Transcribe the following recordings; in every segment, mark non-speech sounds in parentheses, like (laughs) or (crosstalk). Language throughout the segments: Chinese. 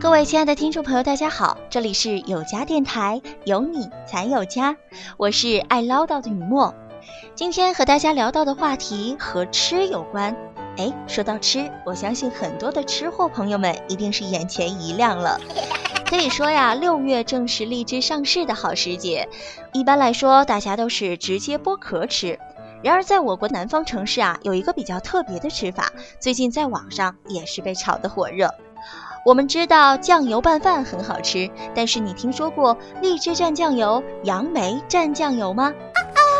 各位亲爱的听众朋友，大家好，这里是有家电台，有你才有家，我是爱唠叨的雨墨。今天和大家聊到的话题和吃有关。哎，说到吃，我相信很多的吃货朋友们一定是眼前一亮了。可以说呀，六月正是荔枝上市的好时节。一般来说，大家都是直接剥壳吃。然而，在我国南方城市啊，有一个比较特别的吃法，最近在网上也是被炒得火热。我们知道酱油拌饭很好吃，但是你听说过荔枝蘸酱油、杨梅蘸酱油吗？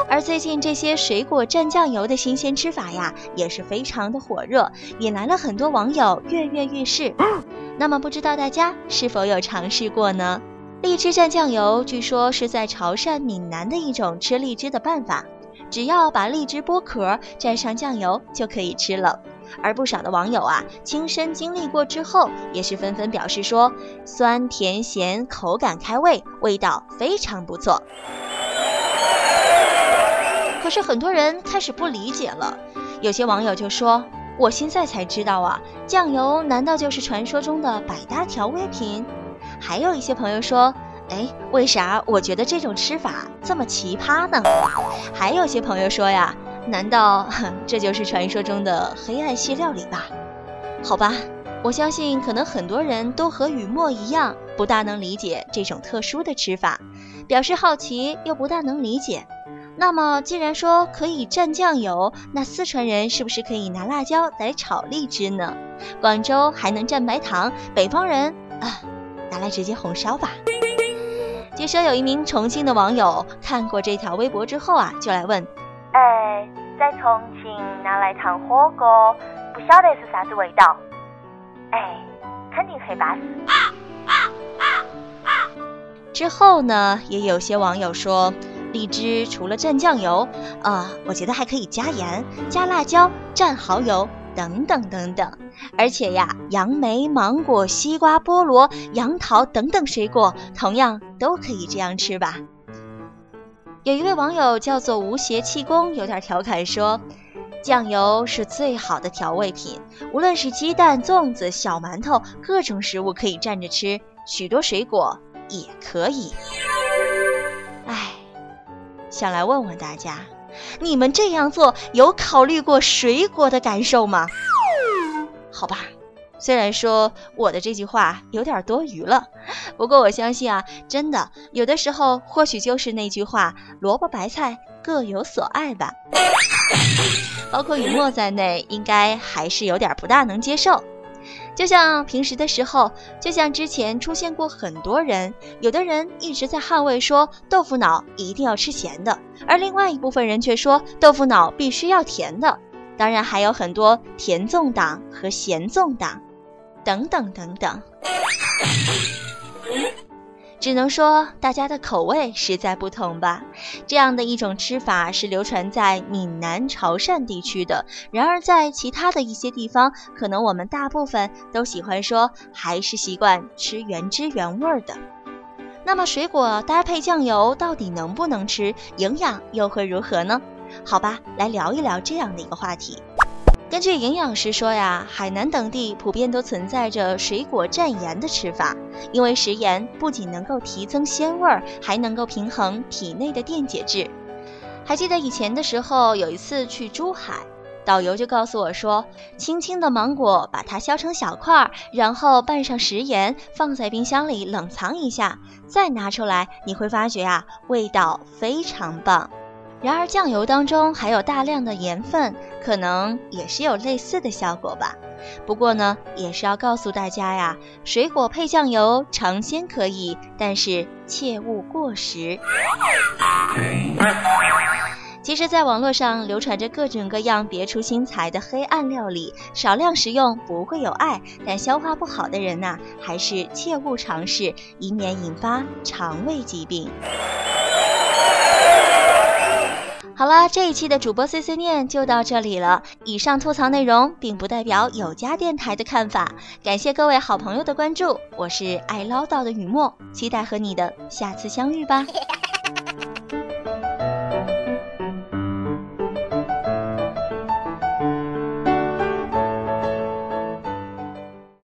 而最近这些水果蘸酱油的新鲜吃法呀，也是非常的火热，引来了很多网友跃跃欲试。那么不知道大家是否有尝试过呢？荔枝蘸酱油据说是在潮汕、闽南的一种吃荔枝的办法，只要把荔枝剥壳蘸上酱油就可以吃了。而不少的网友啊，亲身经历过之后，也是纷纷表示说，酸甜咸口感开胃，味道非常不错。可是很多人开始不理解了，有些网友就说：“我现在才知道啊，酱油难道就是传说中的百搭调味品？”还有一些朋友说：“哎，为啥我觉得这种吃法这么奇葩呢？”还有些朋友说呀：“难道 (laughs) 这就是传说中的黑暗系料理吧？”好吧，我相信可能很多人都和雨墨一样，不大能理解这种特殊的吃法，表示好奇又不大能理解。那么，既然说可以蘸酱油，那四川人是不是可以拿辣椒来炒荔枝呢？广州还能蘸白糖，北方人啊，拿来直接红烧吧。据说有一名重庆的网友看过这条微博之后啊，就来问：哎，在重庆拿来烫火锅，不晓得是啥子味道？哎，肯定很巴适。之后呢，也有些网友说。荔枝除了蘸酱油，啊，我觉得还可以加盐、加辣椒、蘸蚝油等等等等。而且呀，杨梅、芒果、西瓜、菠萝、杨桃等等水果，同样都可以这样吃吧。有一位网友叫做无邪气功，有点调侃说：“酱油是最好的调味品，无论是鸡蛋、粽子、小馒头，各种食物可以蘸着吃，许多水果也可以。”哎想来问问大家，你们这样做有考虑过水果的感受吗？好吧，虽然说我的这句话有点多余了，不过我相信啊，真的有的时候或许就是那句话“萝卜白菜各有所爱”吧。包括雨墨在内，应该还是有点不大能接受。就像平时的时候，就像之前出现过很多人，有的人一直在捍卫说豆腐脑一定要吃咸的，而另外一部分人却说豆腐脑必须要甜的。当然还有很多甜粽党和咸粽党，等等等等。只能说大家的口味实在不同吧。这样的一种吃法是流传在闽南、潮汕地区的，然而在其他的一些地方，可能我们大部分都喜欢说还是习惯吃原汁原味的。那么水果搭配酱油到底能不能吃？营养又会如何呢？好吧，来聊一聊这样的一个话题。根据营养师说呀，海南等地普遍都存在着水果蘸盐的吃法，因为食盐不仅能够提增鲜味儿，还能够平衡体内的电解质。还记得以前的时候，有一次去珠海，导游就告诉我说，青青的芒果把它削成小块儿，然后拌上食盐，放在冰箱里冷藏一下，再拿出来，你会发觉啊，味道非常棒。然而酱油当中含有大量的盐分，可能也是有类似的效果吧。不过呢，也是要告诉大家呀，水果配酱油尝鲜可以，但是切勿过食。其实，在网络上流传着各种各样别出心裁的黑暗料理，少量食用不会有碍，但消化不好的人呐，还是切勿尝试，以免引发肠胃疾病。好了，这一期的主播碎碎念就到这里了。以上吐槽内容并不代表有家电台的看法。感谢各位好朋友的关注，我是爱唠叨的雨墨，期待和你的下次相遇吧。(laughs)